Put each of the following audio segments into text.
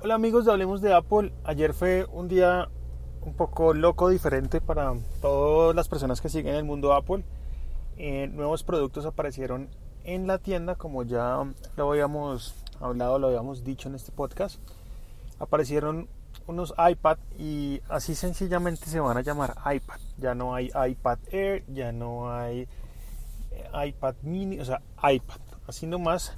Hola amigos de Hablemos de Apple. Ayer fue un día un poco loco, diferente para todas las personas que siguen el mundo Apple. Eh, nuevos productos aparecieron en la tienda, como ya lo habíamos hablado, lo habíamos dicho en este podcast. Aparecieron unos iPad y así sencillamente se van a llamar iPad. Ya no hay iPad Air, ya no hay eh, iPad mini, o sea, iPad. Así nomás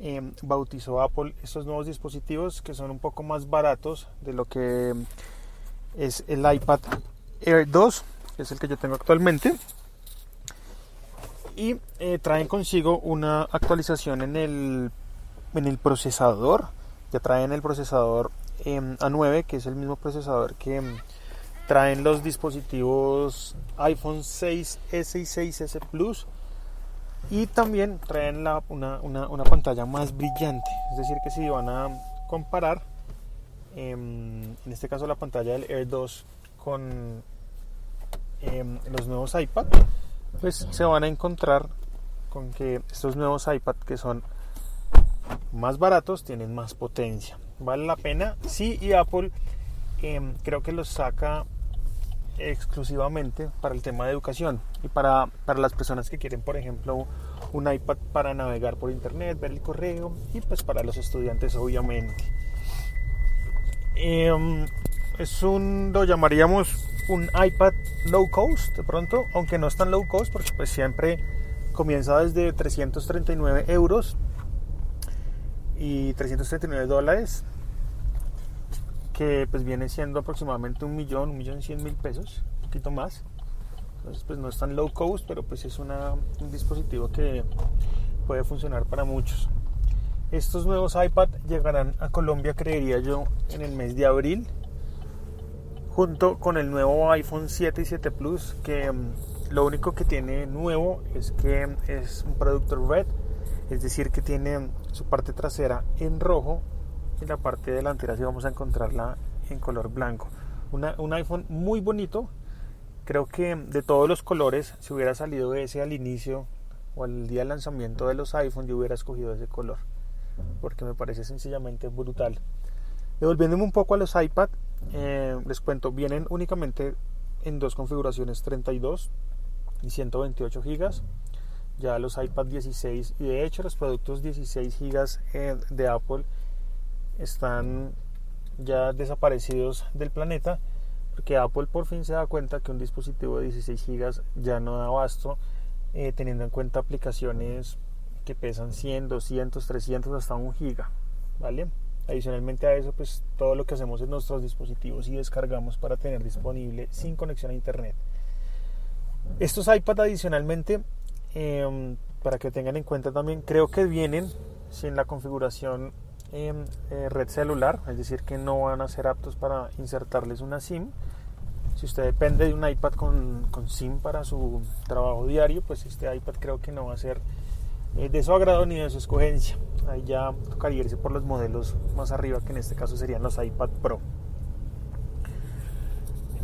Em, bautizó Apple estos nuevos dispositivos que son un poco más baratos de lo que es el iPad Air 2, que es el que yo tengo actualmente. Y eh, traen consigo una actualización en el, en el procesador. Ya traen el procesador em, A9, que es el mismo procesador que em, traen los dispositivos iPhone 6S y 6S Plus y también traen una, pantalla más brillante. Es decir que si van a comparar em, en este caso la pantalla del Air 2 con em, los nuevos iPad pues se van a encontrar con que estos nuevos iPad que son más baratos tienen más potencia. Vale la pena. Sí y Apple em, creo que los saca exclusivamente para el tema de educación y para, para las personas que quieren, por ejemplo, un iPad para navegar por internet, ver el correo y pues para los estudiantes obviamente. Em, es un, lo llamaríamos un iPad low cost de pronto, aunque no es tan low cost porque pues siempre comienza desde 339 euros y 339 dólares que pues viene siendo aproximadamente un millón, un millón cien mil pesos, un poquito más. Entonces pues no es tan low cost, pero pues es un dispositivo que puede funcionar para muchos. Estos nuevos iPad llegarán a Colombia, creería yo, en el mes de abril, junto con el nuevo iPhone 7 y 7 Plus, que mm, lo único que tiene nuevo es que es un producto red, es decir, que tiene su parte trasera en rojo y la parte delantera sí vamos a encontrarla en color blanco. un iPhone muy bonito. Creo que de todos los colores, si hubiera salido ese al inicio o al día del lanzamiento de los iPhone, yo hubiera escogido ese color. Porque me parece sencillamente brutal. Devolviéndome un poco a los iPad, eh, les cuento, vienen únicamente en dos configuraciones, 32 y 128 gigas. Ya los iPad 16 y de hecho los productos 16 gigas eh, de Apple están ya desaparecidos del planeta porque Apple por fin se da cuenta que un dispositivo de 16 GB ya no da abasto eh, teniendo en cuenta aplicaciones que pesan 100, 200, 300 hasta 1 GB ¿vale? adicionalmente a eso pues todo lo que hacemos en nuestros dispositivos y descargamos para tener disponible sin conexión a internet estos iPad adicionalmente em, para que tengan en cuenta también creo que vienen sin la configuración eh, red celular, es decir, que no van a ser aptos para insertarles una SIM. Si usted depende de un iPad con, con SIM para su trabajo diario, pues este iPad creo que no va a ser eh, de su agrado ni de su escogencia. Ahí ya tocaría irse por los modelos más arriba, que en este caso serían los iPad Pro.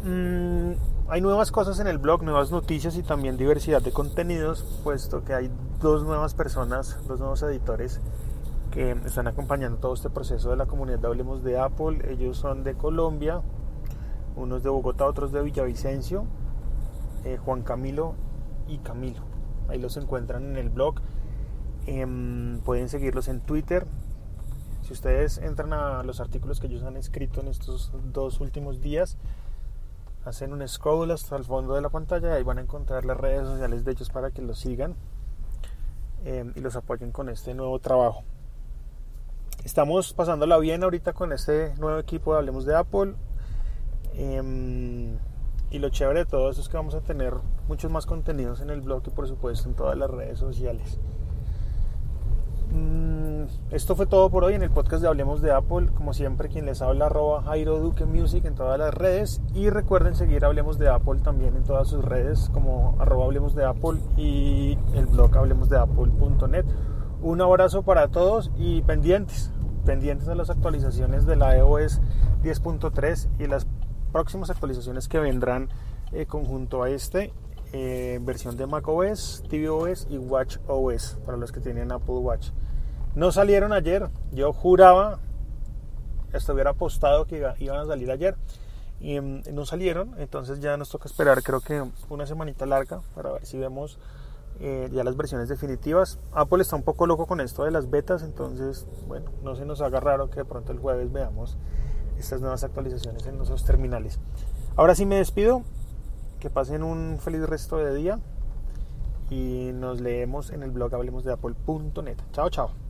Mm, hay nuevas cosas en el blog, nuevas noticias y también diversidad de contenidos, puesto que hay dos nuevas personas, dos nuevos editores que están acompañando todo este proceso de la comunidad de Hablemos de Apple. Ellos son de Colombia, unos de Bogotá, otros de Villavicencio, eh, Juan Camilo y Camilo. Ahí los encuentran en el blog. Em, pueden seguirlos en Twitter. Si ustedes entran a los artículos que ellos han escrito en estos dos últimos días, hacen un scroll hasta el fondo de la pantalla y ahí van a encontrar las redes sociales de ellos para que los sigan em, y los apoyen con este nuevo trabajo. Estamos pasándola bien ahorita con este nuevo equipo de Hablemos de Apple. Em, y lo chévere de todo eso es que vamos a tener muchos más contenidos en el blog y por supuesto en todas las redes sociales. Mm, esto fue todo por hoy en el podcast de Hablemos de Apple. Como siempre, quien les habla, arroba Jairo Duque Music en todas las redes. Y recuerden seguir Hablemos de Apple también en todas sus redes, como arroba Hablemos de Apple y el blog hablemosdeapple.net. Un abrazo para todos y pendientes, pendientes de las actualizaciones de la iOS 10.3 y las próximas actualizaciones que vendrán eh, conjunto a este, eh, versión de macOS, tvOS y watchOS para los que tienen Apple Watch. No salieron ayer, yo juraba hubiera apostado que iban a salir ayer y mm, no salieron, entonces ya nos toca esperar creo que una semanita larga para ver si vemos eh, ya las versiones definitivas. Apple está un poco loco con esto de las betas, entonces bueno, no se nos haga raro que de pronto el jueves veamos estas nuevas actualizaciones en nuestros terminales. Ahora sí me despido, que pasen un feliz resto de día y nos leemos en el blog hablemos de apple.net. Chao, chao.